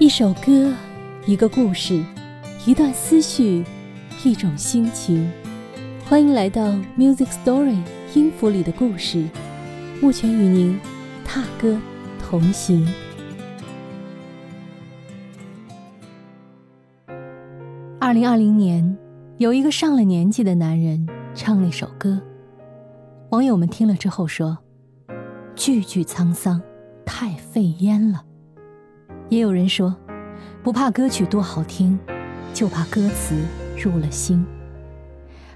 一首歌，一个故事，一段思绪，一种心情。欢迎来到 Music Story 音符里的故事，目前与您踏歌同行。二零二零年，有一个上了年纪的男人唱了一首歌，网友们听了之后说：“句句沧桑，太费烟了。”也有人说，不怕歌曲多好听，就怕歌词入了心。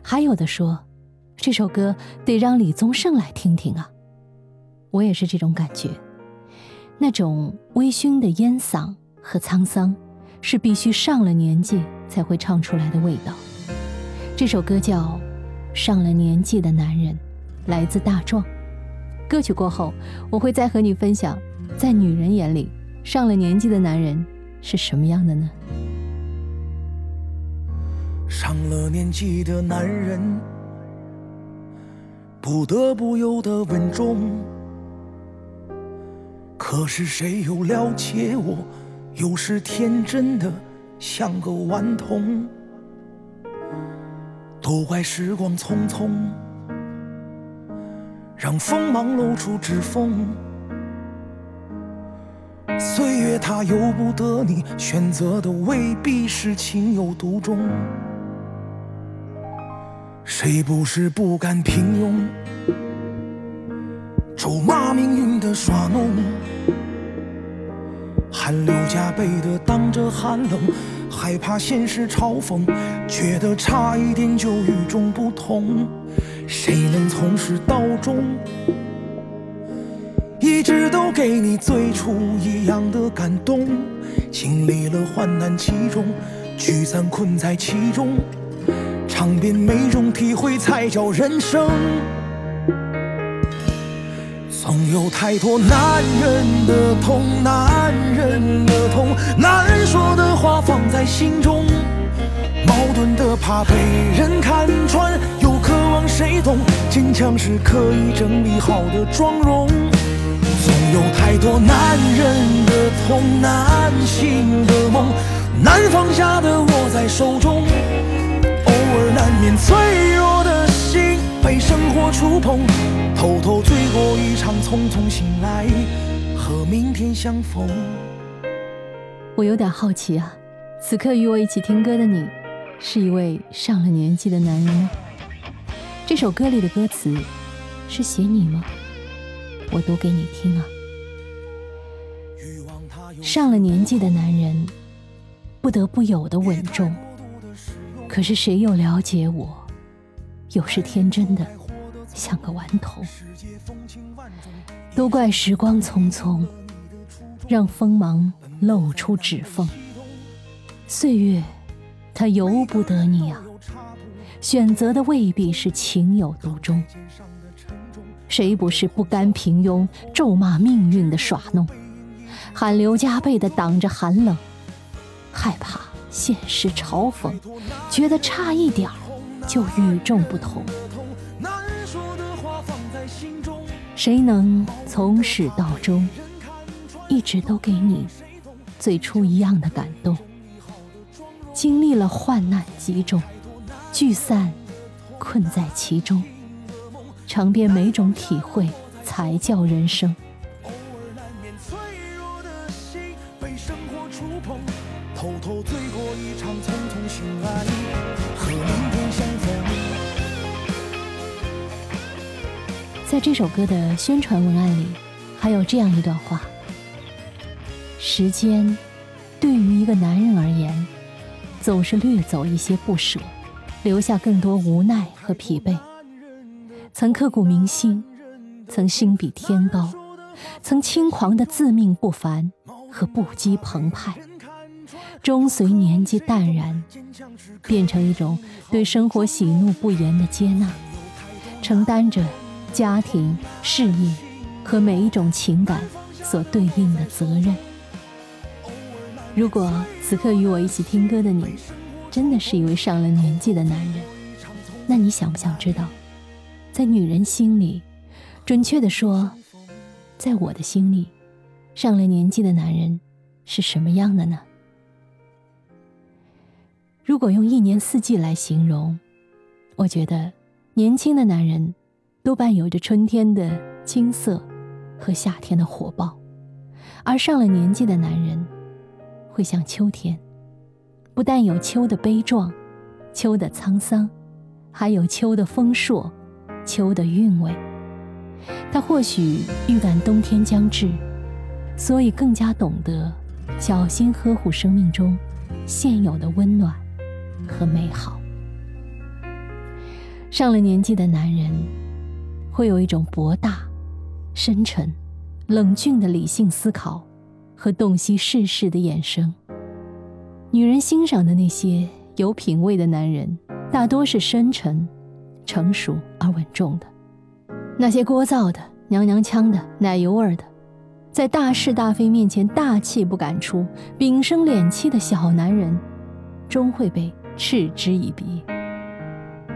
还有的说，这首歌得让李宗盛来听听啊。我也是这种感觉，那种微醺的烟嗓和沧桑，是必须上了年纪才会唱出来的味道。这首歌叫《上了年纪的男人》，来自大壮。歌曲过后，我会再和你分享，在女人眼里。上了年纪的男人是什么样的呢？上了年纪的男人，不得不有的稳重。可是谁又了解我？有时天真的像个顽童。都怪时光匆匆，让锋芒露出指缝。他由不得你，选择的未必是情有独钟。谁不是不甘平庸，咒骂命运的耍弄，汗流浃背的挡着寒冷，害怕现实嘲讽，觉得差一点就与众不同。谁能从始到终？一直都给你最初一样的感动，经历了患难其中，聚散困在其中，尝遍每种体会才叫人生。总有太多男人的痛，男人的痛，难说的话放在心中，矛盾的怕被人看穿，又渴望谁懂，坚强是可以整理好的妆容。有太多男人的痛，难醒的梦，难放下的握在手中。偶尔难免脆弱的心被生活触碰，偷偷醉过一场，匆匆醒来，和明天相逢。我有点好奇啊，此刻与我一起听歌的你，是一位上了年纪的男人吗？这首歌里的歌词是写你吗？我读给你听啊！上了年纪的男人，不得不有的稳重。可是谁又了解我？有时天真的像个顽童。都怪时光匆匆，让锋芒露出指缝。岁月，它由不得你啊！选择的未必是情有独钟。谁不是不甘平庸，咒骂命运的耍弄，汗流浃背的挡着寒冷，害怕现实嘲讽，觉得差一点就与众不同。谁能从始到终，一直都给你最初一样的感动？经历了患难集中，聚散困在其中。尝遍每种体会，才叫人生。在这首歌的宣传文案里，还有这样一段话：时间对于一个男人而言，总是掠走一些不舍，留下更多无奈和疲惫。曾刻骨铭心，曾心比天高，曾轻狂的自命不凡和不羁澎湃，终随年纪淡然，变成一种对生活喜怒不言的接纳，承担着家庭、事业和每一种情感所对应的责任。如果此刻与我一起听歌的你，真的是一位上了年纪的男人，那你想不想知道？在女人心里，准确的说，在我的心里，上了年纪的男人是什么样的呢？如果用一年四季来形容，我觉得年轻的男人多半有着春天的青涩和夏天的火爆，而上了年纪的男人会像秋天，不但有秋的悲壮、秋的沧桑，还有秋的丰硕、秋的韵味。他或许预感冬天将至，所以更加懂得小心呵护生命中现有的温暖和美好。上了年纪的男人，会有一种博大、深沉、冷峻的理性思考和洞悉世事的眼神。女人欣赏的那些有品位的男人，大多是深沉、成熟而稳重的。那些聒噪的、娘娘腔的、奶油味儿的，在大是大非面前大气不敢出、屏声敛气的小男人，终会被嗤之以鼻。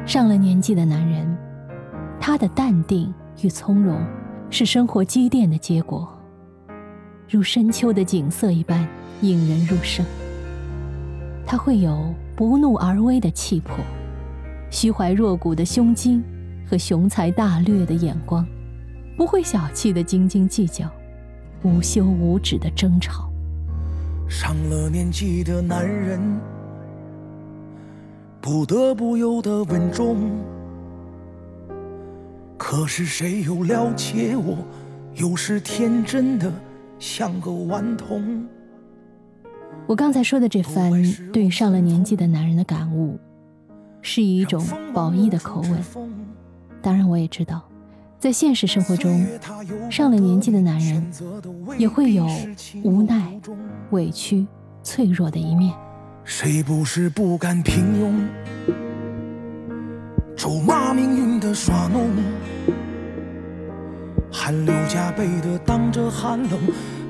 上了年纪的男人，他的淡定与从容，是生活积淀的结果，如深秋的景色一般引人入胜。他会有不怒而威的气魄，虚怀若谷的胸襟。和雄才大略的眼光，不会小气的斤斤计较，无休无止的争吵。上了年纪的男人，不得不有的稳重。可是谁又了解我？有时天真的像个顽童。我刚才说的这番对上了年纪的男人的感悟，是以一种褒义的口吻。当然，我也知道，在现实生活中，上了年纪的男人也会有无奈、委屈、脆弱的一面。谁不是不甘平庸，咒骂命运的耍弄，汗流浃背的挡着寒冷，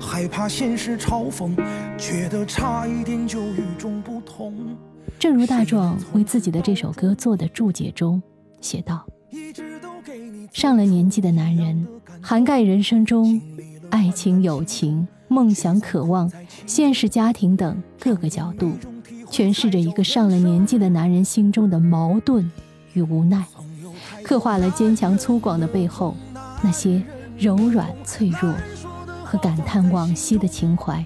害怕现实嘲讽，觉得差一点就与众不同。正如大壮为自己的这首歌做的注解中写道。上了年纪的男人，涵盖人生中爱情、友情、梦想、渴望、现实、家庭等各个角度，诠释着一个上了年纪的男人心中的矛盾与无奈，刻画了坚强粗犷的背后那些柔软脆弱和感叹往昔的情怀，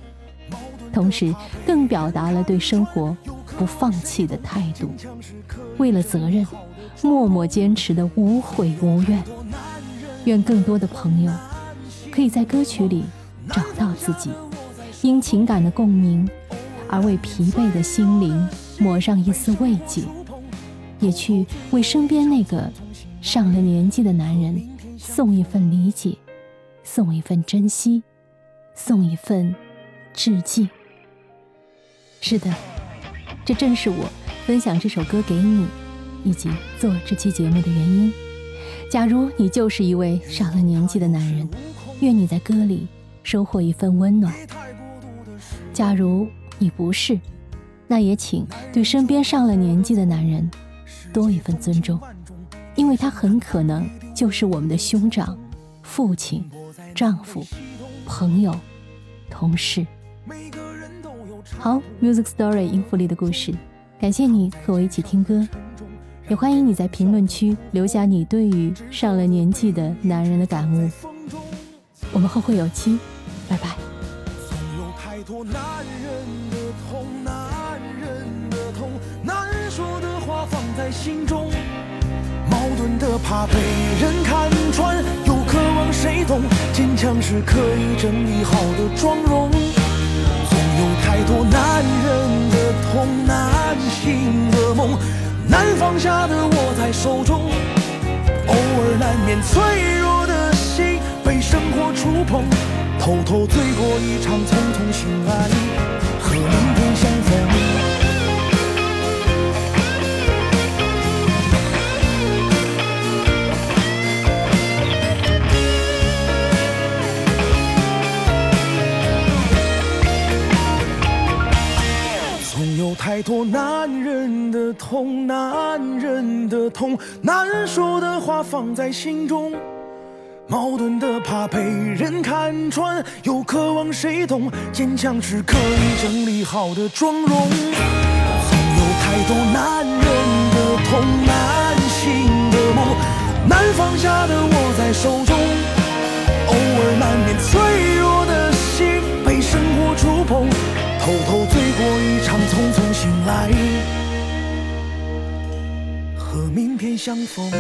同时更表达了对生活不放弃的态度，为了责任。默默坚持的无悔无怨，愿更多的朋友可以在歌曲里找到自己，因情感的共鸣而为疲惫的心灵抹上一丝慰藉，也去为身边那个上了年纪的男人送一份理解，送一份珍惜，送一份致敬。是的，这正是我分享这首歌给你。以及做这期节目的原因。假如你就是一位上了年纪的男人，愿你在歌里收获一份温暖。假如你不是，那也请对身边上了年纪的男人多一份尊重，因为他很可能就是我们的兄长、父亲、丈夫、朋友、同事。好，Music Story 音符里的故事，感谢你和我一起听歌。也欢迎你在评论区留下你对于上了年纪的男人的感悟。我们后会有期，拜拜。在心中，矛盾的怕被人看穿，又渴望谁懂，坚强是可以整理好的妆容。总有太多男人的痛，难醒的梦。难放下的握在手中，偶尔难免脆弱的心被生活触碰，偷偷醉过一场，匆匆醒来，和明天相太多男人的痛，男人的痛，难说的话放在心中，矛盾的怕被人看穿，又渴望谁懂。坚强是可以整理好的妆容。总有太多男人的痛，难醒的梦，难放下的握在手相逢。